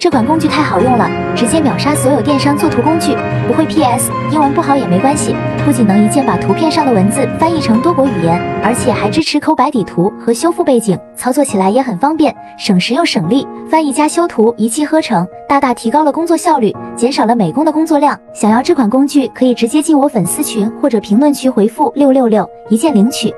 这款工具太好用了，直接秒杀所有电商作图工具。不会 PS，英文不好也没关系，不仅能一键把图片上的文字翻译成多国语言，而且还支持抠白底图和修复背景，操作起来也很方便，省时又省力。翻译加修图一气呵成，大大提高了工作效率，减少了美工的工作量。想要这款工具，可以直接进我粉丝群或者评论区回复六六六，一键领取。